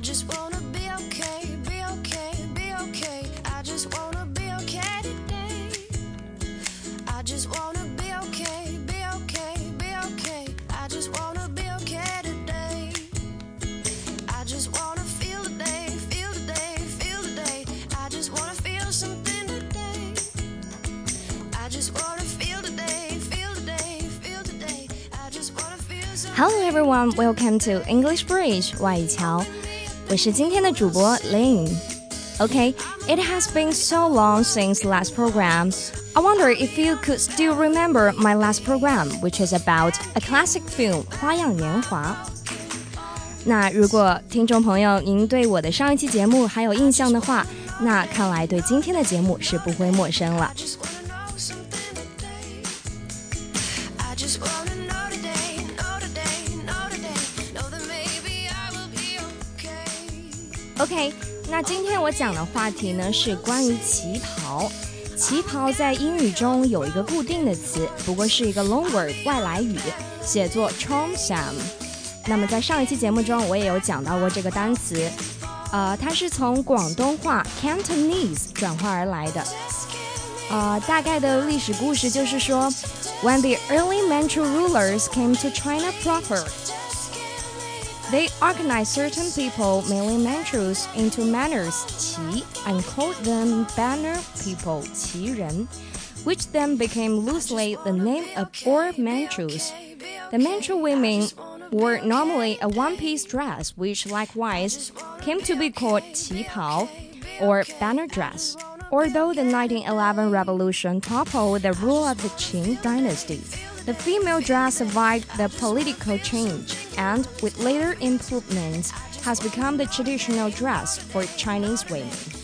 I just wanna be okay, be okay, be okay. I just wanna be okay today. I just wanna be okay, be okay, be okay. I just wanna be okay today. I just wanna feel today, feel today, feel today. I just wanna feel something today. I just wanna feel today, feel today, feel today. I just wanna feel something. Hello everyone, welcome to English Bridge 外桥，我是今天的主播 Lin。Okay, it has been so long since last program. I wonder if you could still remember my last program, which is about a classic film《花样年华》。那如果听众朋友您对我的上一期节目还有印象的话，那看来对今天的节目是不会陌生了。 今天我讲的话题呢是关于旗袍。旗袍在英语中有一个固定的词，不过是一个 long word 外来语，写作 cheongsam。那么在上一期节目中，我也有讲到过这个单词，呃，它是从广东话 Cantonese 转化而来的。呃，大概的历史故事就是说，When the early Manchu rulers came to China proper, they organized certain people, mainly Manchus, into banners, qi, and called them banner people, qi ren, which then became loosely the name of all Manchus. The Manchu women wore normally a one-piece dress, which likewise came to be called qi pao, or banner dress. Although the 1911 revolution toppled the rule of the Qing dynasty, the female dress survived the political change and, with later improvements, has become the traditional dress for Chinese women.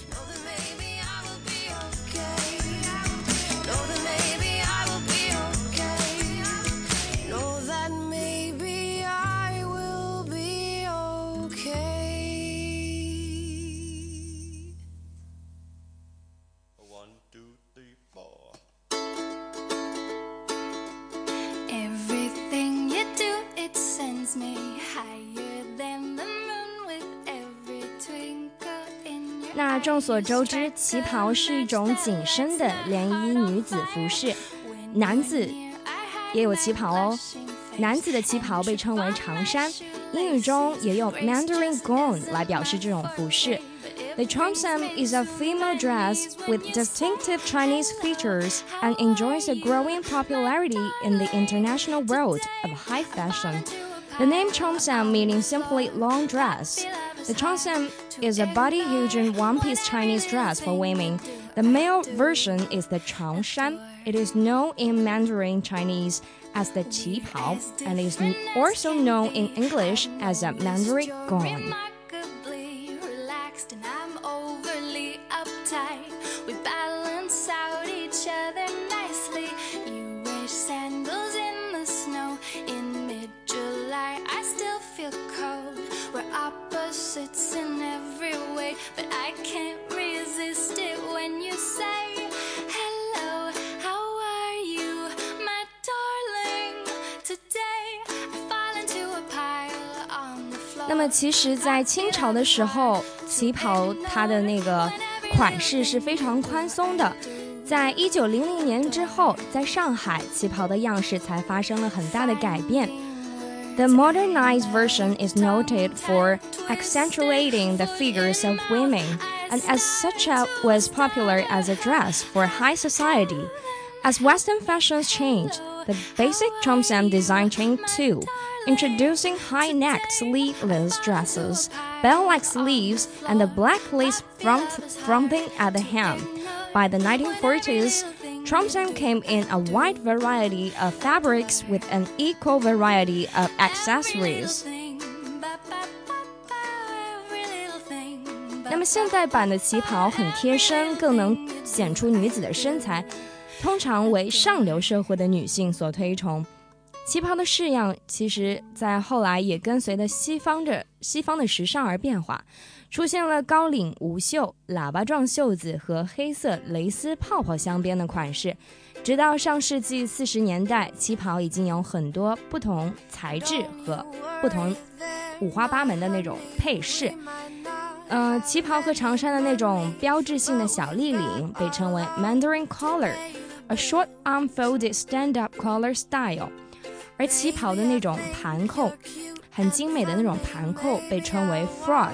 那众所周知，旗袍是一种紧身的连衣女子服饰，男子也有旗袍哦。男子的旗袍被称为长衫，英语中也用 Mandarin gown 来表示这种服饰。The cheongsam is a female dress with distinctive Chinese features and enjoys a growing popularity in the international world of high fashion. The name cheongsam meaning simply long dress. The cheongsam is a body-hugging one-piece Chinese dress for women. The male version is the changshan. It is known in Mandarin Chinese as the qi pao and is also known in English as a Mandarin gown. We balance out each other nicely. It's in every way, but I can't resist it when you say hello. How are you, my darling? Today I fall into a pile on the floor. 那么其实，在清朝的时候，旗袍它的那个款式是非常宽松的。在一九零零年之后，在上海，旗袍的样式才发生了很大的改变。The modernized version is noted for accentuating the figures of women, and as such was popular as a dress for high society. As Western fashions changed, the basic cheongsam design changed too, introducing high-necked sleeveless dresses, bell-like sleeves, and a black lace front fronting at the hem. By the 1940s, cheongsam came in a wide variety of fabrics with an equal variety of accessories. 那么现代版的旗袍很贴身，更能显出女子的身材，通常为上流社会的女性所推崇。旗袍的式样，其实在后来也跟随着西方的西方的时尚而变化，出现了高领无袖、喇叭状袖子和黑色蕾丝泡泡镶边的款式。直到上世纪四十年代，旗袍已经有很多不同材质和不同五花八门的那种配饰。呃，旗袍和长衫的那种标志性的小立领被称为 Mandarin collar，a short unfolded stand-up collar style。而旗袍的那种盘扣，很精美的那种盘扣被称为 frog，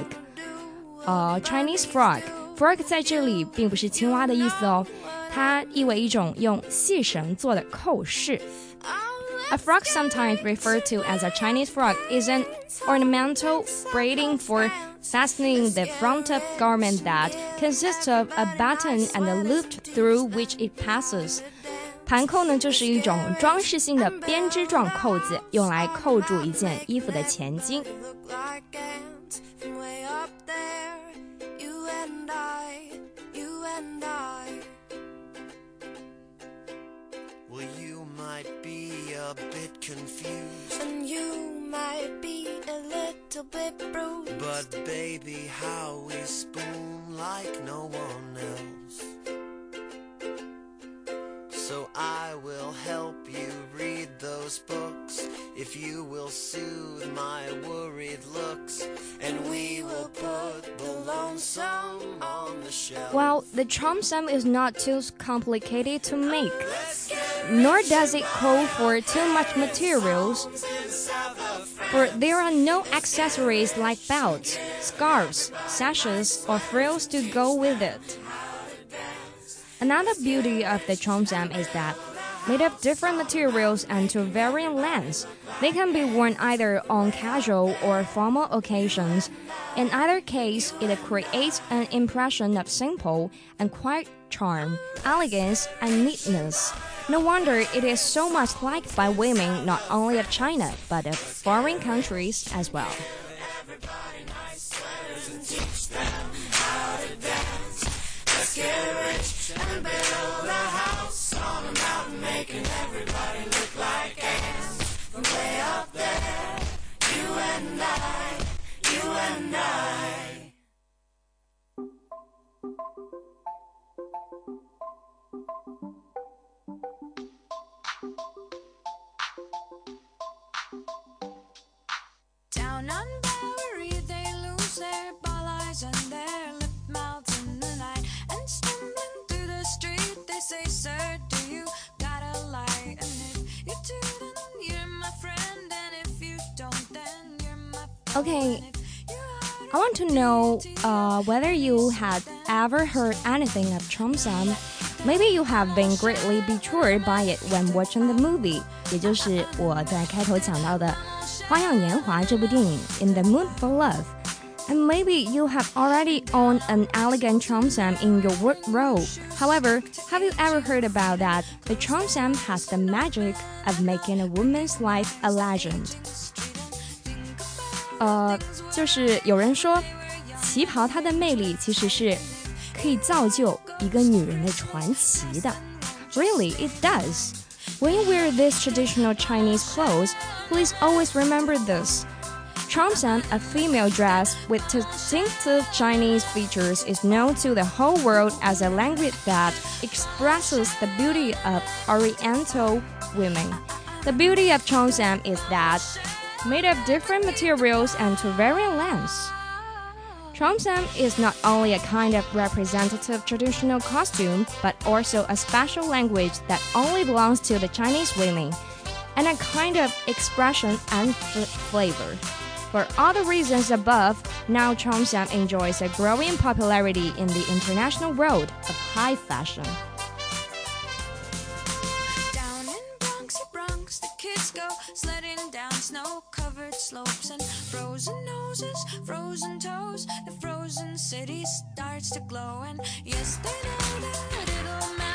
呃，Chinese frog。frog 在这里并不是青蛙的意思哦，它意为一种用细绳做的扣饰。A frog, sometimes referred to as a Chinese frog, is an ornamental braiding for fastening the front of garment that consists of a button and a loop through which it passes. 盘扣呢，就是一种装饰性的编织状扣子，用来扣住一件衣服的前襟。 Well, you might be a bit confused. And you might be a little bit bruised. But baby, how we spoon like no one the cheongsam is not too complicated to make, nor does it call for too much materials. For there are no accessories like belts, scarves, sashes, or frills to go with it. Another beauty of the cheongsam is that, made of different materials and to varying lengths, they can be worn either on casual or formal occasions. In either case, it creates an impression of simple and quiet charm, elegance, and neatness. No wonder it is so much liked by women not only of China but of foreign countries as well. Down on Bowery, they lose their ball eyes and their lip mouths in the night. And stumbling through the street, they say, Sir, Okay, I want to know uh, whether you had ever heard anything of cheongsam. Maybe you have been greatly betrayed by it when watching the movie. 也就是我在开头讲到的《花样年华》这部电影，《In the Mood for Love》。and maybe you have already owned an elegant cheongsam in your wardrobe. However, have you ever heard about that? The cheongsam has the magic of making a woman's life a legend. Uh, 呃，就是有人说，旗袍它的魅力其实是可以造就一个女人的传奇的。Really, it does. When you wear this traditional Chinese clothes, please always remember this. Cheongsam, a female dress with distinctive Chinese features, is known to the whole world as a language that expresses the beauty of Oriental women. The beauty of cheongsam is that made of different materials and to varying lengths. Cheongsam is not only a kind of representative traditional costume, but also a special language that only belongs to the Chinese women, and a kind of expression and flavor. For all the reasons above, now cheongsam enjoys a growing popularity in the international world of high fashion. Down in Bronxy Bronx, the kids go sledding down snow-covered slopes and frozen noses, frozen toes. The frozen city starts to glow, and yes, they know that it'll melt,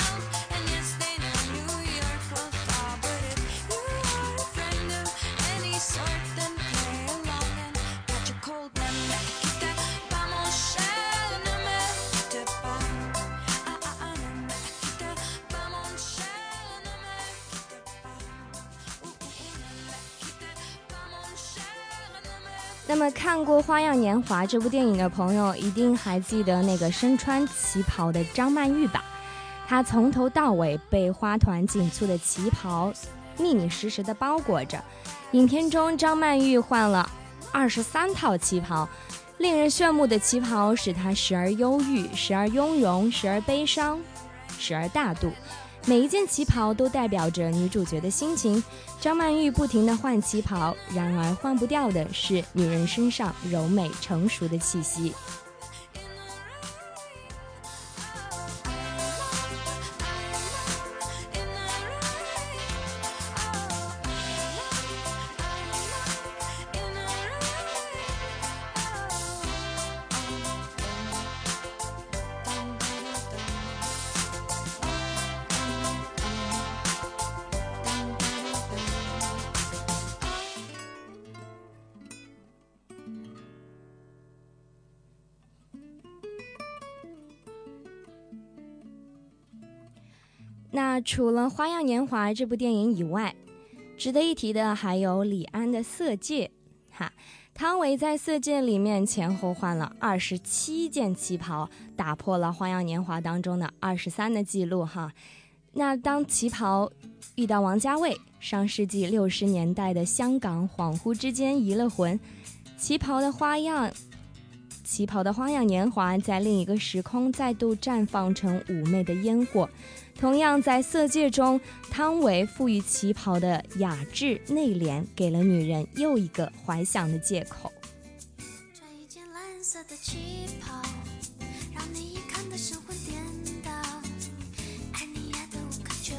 那么看过《花样年华》这部电影的朋友，一定还记得那个身穿旗袍的张曼玉吧？她从头到尾被花团锦簇的旗袍密密实实的包裹着。影片中，张曼玉换了二十三套旗袍。令人炫目的旗袍使她时而忧郁，时而雍容，时而悲伤，时而大度。每一件旗袍都代表着女主角的心情。张曼玉不停地换旗袍，然而换不掉的是女人身上柔美成熟的气息。那除了《花样年华》这部电影以外，值得一提的还有李安的《色戒》。哈，汤唯在《色戒》里面前后换了二十七件旗袍，打破了《花样年华》当中的二十三的记录。哈，那当旗袍遇到王家卫，上世纪六十年代的香港恍惚之间移了魂，旗袍的花样。旗袍的花样年华在另一个时空再度绽放成妩媚的烟火。同样在色戒中，汤唯赋予旗袍的雅致内敛，给了女人又一个怀想的借口。穿一件蓝色的旗袍，让你看的神魂颠倒，爱你爱的无可救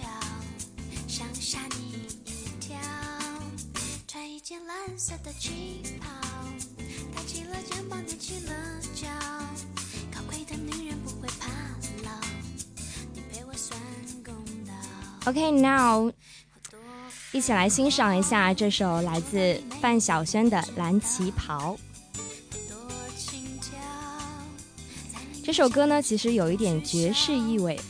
药，想吓你一跳。穿一件蓝色的旗袍。起了肩膀，踮起了脚，高贵的女人不会怕老。你陪我算公道。OK，now，一起来欣赏一下这首来自范晓萱的《蓝旗袍》。这首歌呢，其实有一点爵士意味。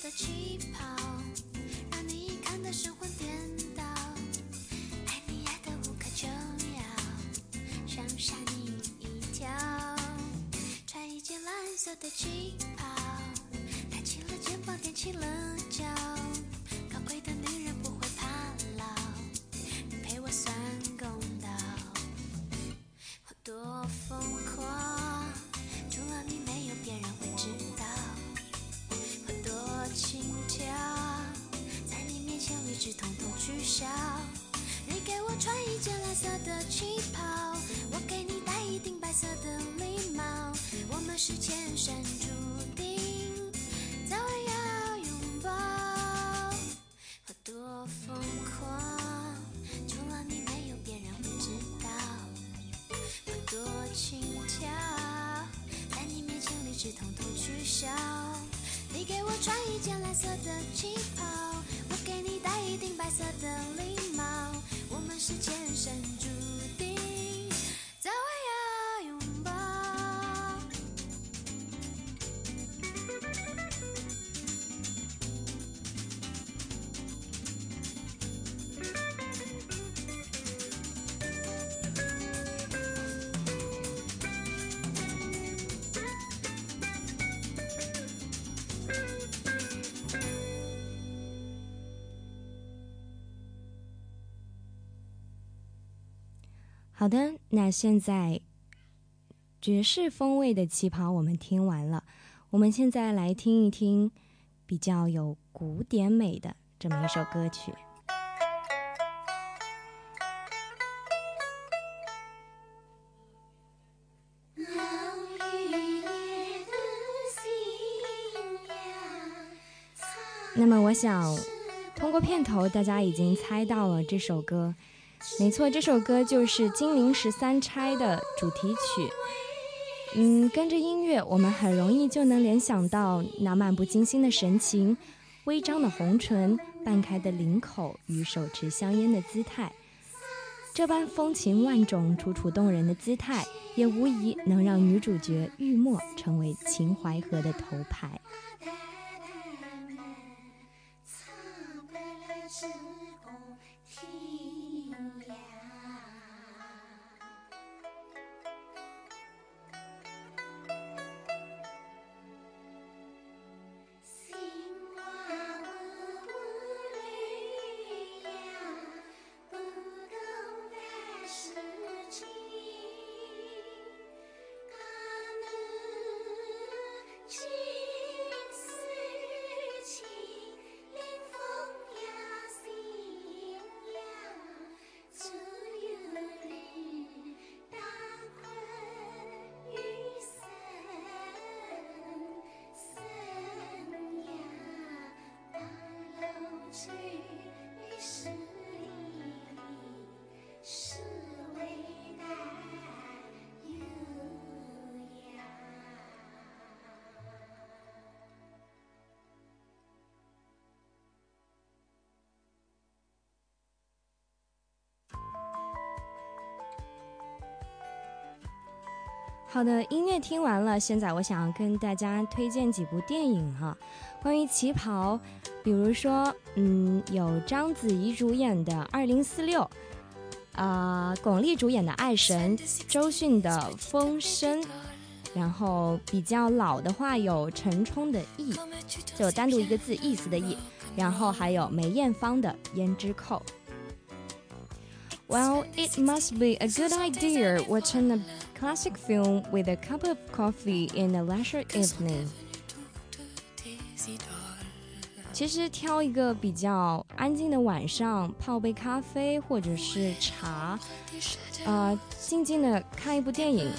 的旗袍，让你看得神魂颠倒，爱你爱得无可救药，想吓你一跳。穿一件蓝色的旗袍，抬起了肩膀，踮起了脚，取消。你给我穿一件蓝色的旗袍，我给你戴一顶白色的礼帽。我们是前生注定，早晚要拥抱。我多疯狂，除了你没有别人会知道。我多轻佻，在你面前理智统统取消。你给我穿一件蓝色的旗袍，给你戴一顶白色的礼帽。好的，那现在爵士风味的旗袍我们听完了，我们现在来听一听比较有古典美的这么一首歌曲。那么我想，通过片头，大家已经猜到了这首歌。没错，这首歌就是《金陵十三钗》的主题曲。嗯，跟着音乐，我们很容易就能联想到那漫不经心的神情、微张的红唇、半开的领口与手持香烟的姿态。这般风情万种、楚楚动人的姿态，也无疑能让女主角玉墨成为秦淮河的头牌。好的，音乐听完了，现在我想要跟大家推荐几部电影哈。关于旗袍，比如说，嗯，有章子怡主演的《二零四六》，啊，巩俐主演的《爱神》，周迅的《风声》，然后比较老的话有陈冲的《意》，就单独一个字意思的意，然后还有梅艳芳的《胭脂扣》。Well, it must be a good idea watching a classic film with a cup of coffee in a leisure evening. 其实挑一个比较安静的晚上，泡杯咖啡或者是茶，呃，静静的看一部电影，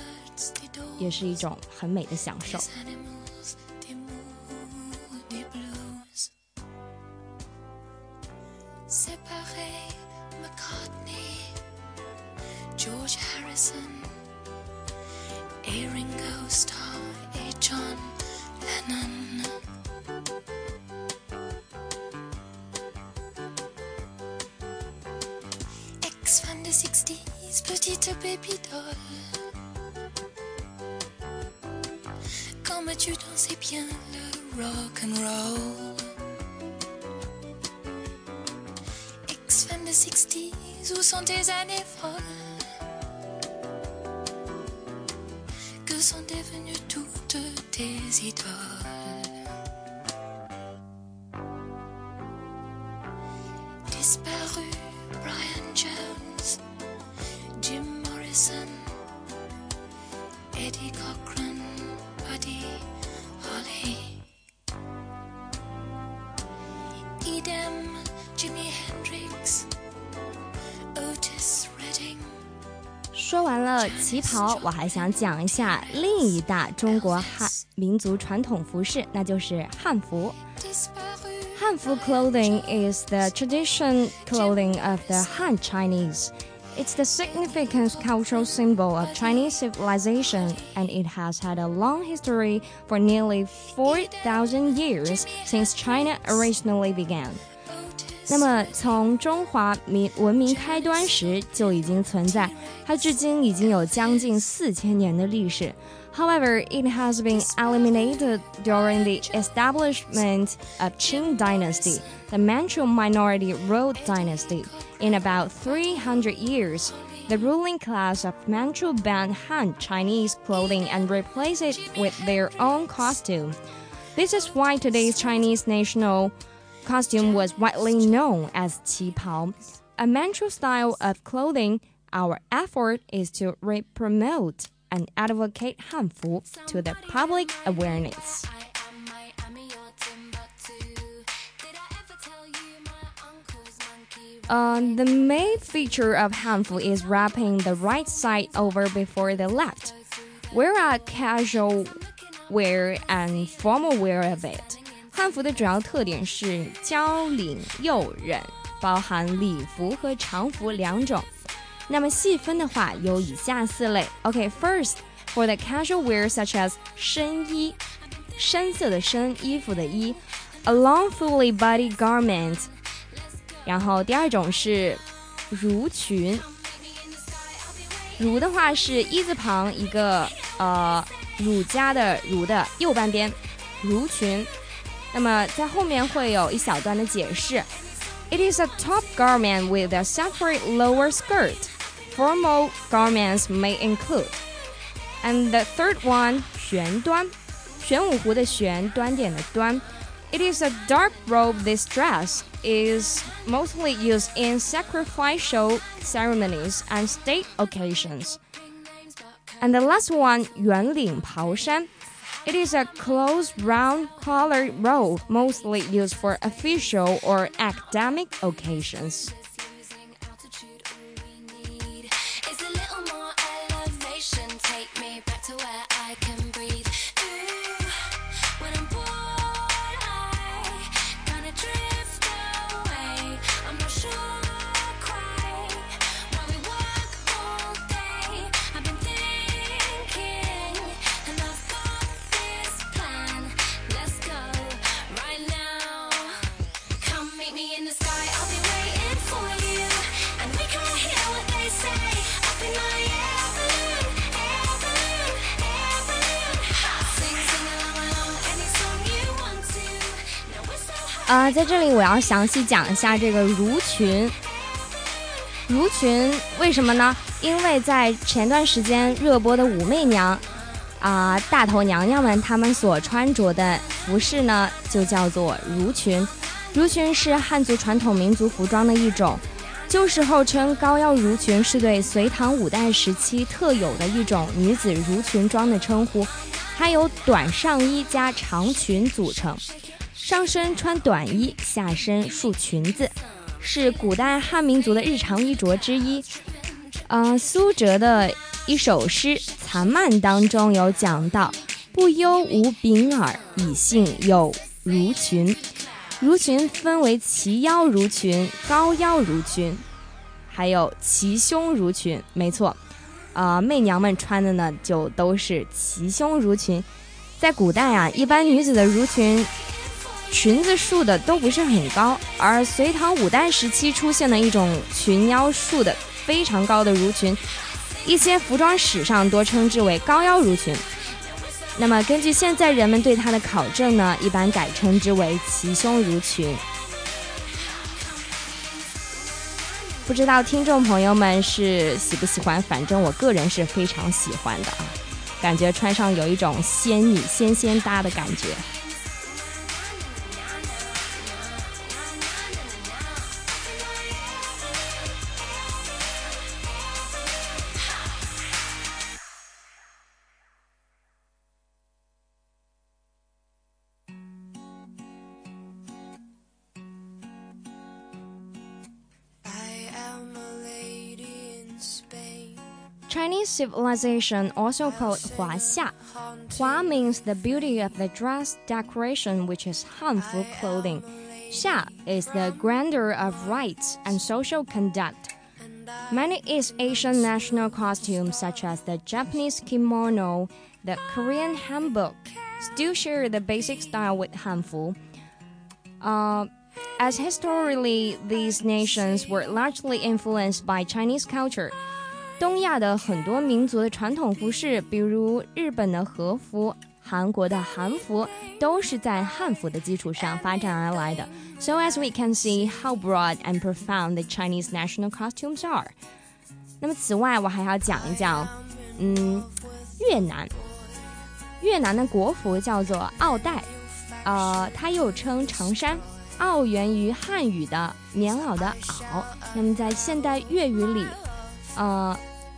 也是一种很美的享受。 George Harrison, a Ringo Starr, a John Lennon. X from the 60s, petite baby doll. Comme tu dansais bien le rock and roll. X from the 60s, où sont tes années folles? Sito 说完了旗袍我还想讲一下另一大中国汉民族传统服饰，那就是汉服。汉服 clothing is the tradition clothing of the Han Chinese. It's the significant cultural symbol of Chinese civilization, and it has had a long history for nearly 4,000 years since China originally began. 那么，从中华民文明开端时就已经存在，它至今已经有将近四千年的历史。 However, it has been eliminated during the establishment of Qing Dynasty, the Manchu minority ruled dynasty. In about 300 years, the ruling class of Manchu banned Han Chinese clothing and replaced it with their own costume. This is why today's Chinese national costume was widely known as qipao, a Manchu style of clothing. Our effort is to re-promote and advocate Hanfu to the public awareness. Uh, the main feature of Hanfu is wrapping the right side over before the left. Wear a casual wear and formal wear of it. 汉服的主要特点是交领右衽，包含礼服和长服两种。那么细分的话，有以下四类。OK，first for the casual wear such as 深衣，深色的深，衣服的衣，a long fully body garment。然后第二种是襦裙，襦的话是一字旁一个呃儒家的儒的右半边，襦裙。那么在后面会有一小段的解释。It is a top garment with a separate lower skirt. Formal garments may include. And the third one, 玄端，玄武湖的玄，端点的端。It is a dark robe. This dress is mostly used in sacrificial ceremonies and state occasions. And the last one, 圆领袍衫。it is a close round collared robe mostly used for official or academic occasions. I can breathe. 呃在这里我要详细讲一下这个襦裙。襦裙为什么呢？因为在前段时间热播的《武媚娘》啊，大头娘娘们她们所穿着的服饰呢，就叫做襦裙。襦裙是汉族传统民族服装的一种，旧时候称高腰襦裙，是对隋唐五代时期特有的一种女子襦裙装的称呼，它由短上衣加长裙组成。上身穿短衣，下身束裙子，是古代汉民族的日常衣着之一。呃，苏辙的一首诗《残漫》当中有讲到：“不忧无柄耳，以幸有襦裙。”襦裙分为齐腰襦裙、高腰襦裙，还有齐胸襦裙。没错，啊，媚娘们穿的呢就都是齐胸襦裙。在古代啊，一般女子的襦裙。裙子束的都不是很高，而隋唐五代时期出现了一种裙腰束的非常高的襦裙，一些服装史上多称之为高腰襦裙。那么根据现在人们对它的考证呢，一般改称之为齐胸襦裙。不知道听众朋友们是喜不喜欢？反正我个人是非常喜欢的啊，感觉穿上有一种仙女仙仙搭的感觉。Civilization, also called Huaxia. Hua means the beauty of the dress decoration, which is Hanfu clothing. Xia is the grandeur of rites and social conduct. Many East Asian national costumes, such as the Japanese kimono, the Korean hanbok, still share the basic style with Hanfu. Uh, as historically, these nations were largely influenced by Chinese culture. 东亚的很多民族的传统服饰，比如日本的和服、韩国的韩服，都是在汉服的基础上发展而来的。So as we can see how broad and profound the Chinese national costumes are。那么此外，我还要讲一讲，嗯，越南，越南的国服叫做奥黛，呃，它又称长衫。奥源于汉语的棉袄的袄，那么在现代粤语里，呃。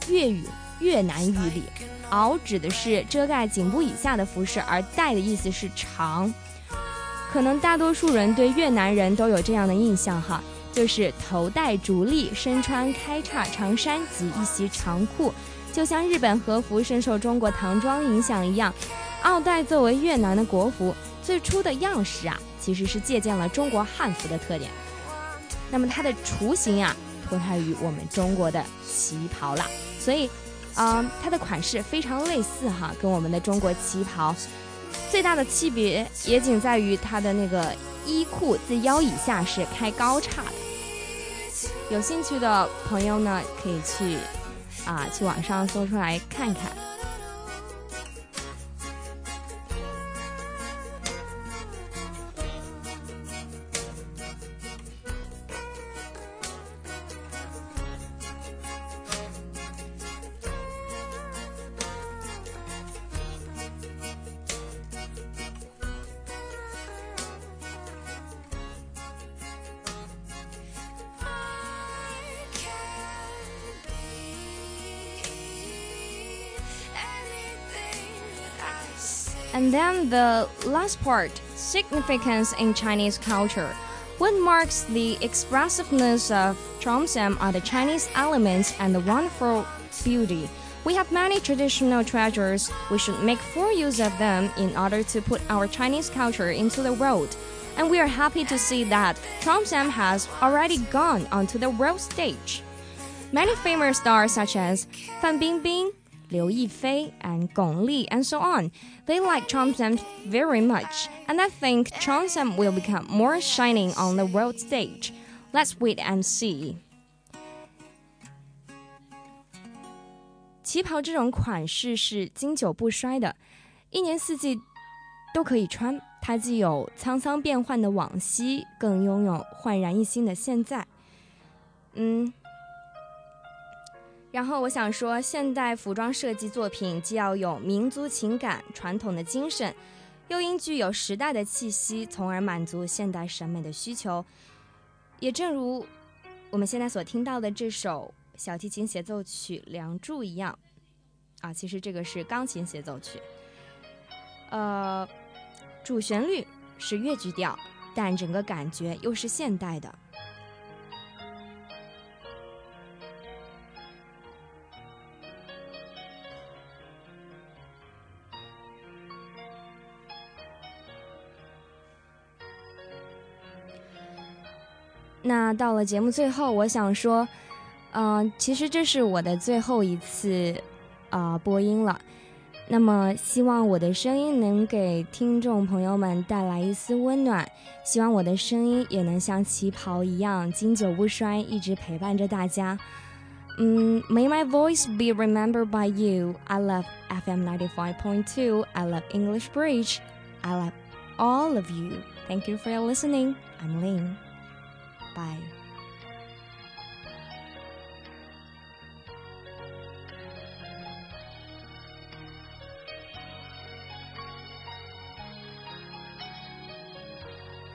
粤语越南语里，袄指的是遮盖颈部以下的服饰，而带的意思是长。可能大多数人对越南人都有这样的印象哈，就是头戴竹笠，身穿开叉长衫及一袭长裤，就像日本和服深受中国唐装影响一样。奥黛作为越南的国服，最初的样式啊，其实是借鉴了中国汉服的特点。那么它的雏形啊，脱胎于我们中国的旗袍了。所以，嗯，它的款式非常类似哈，跟我们的中国旗袍。最大的区别也仅在于它的那个衣裤自腰以下是开高叉的。有兴趣的朋友呢，可以去啊去网上搜出来看看。And then the last part significance in Chinese culture. What marks the expressiveness of cheongsam are the Chinese elements and the wonderful beauty. We have many traditional treasures. We should make full use of them in order to put our Chinese culture into the world. And we are happy to see that cheongsam has already gone onto the world stage. Many famous stars such as Fan Bingbing, Liu Yifei, and Gong Li, and so on. They like cheongsam very much, and I think cheongsam will become more shining on the world stage. Let's wait and see. 旗袍这种款式是经久不衰的，一年四季都可以穿。它既有沧桑变幻的往昔，更拥有焕然一新的现在。嗯，然后我想说，现代服装设计作品既要有民族情感、传统的精神，又应具有时代的气息，从而满足现代审美的需求。也正如我们现在所听到的这首小提琴协奏曲《梁祝》一样，啊，其实这个是钢琴协奏曲，呃，主旋律是越剧调，但整个感觉又是现代的。那到了节目最后，我想说，嗯，其实这是我的最后一次啊播音了。那么，希望我的声音能给听众朋友们带来一丝温暖，希望我的声音也能像旗袍一样经久不衰，一直陪伴着大家。嗯，May my voice be remembered by you. I love FM ninety five point two. I love English Bridge. I love all of you. Thank you for your listening. I'm Ling. 拜。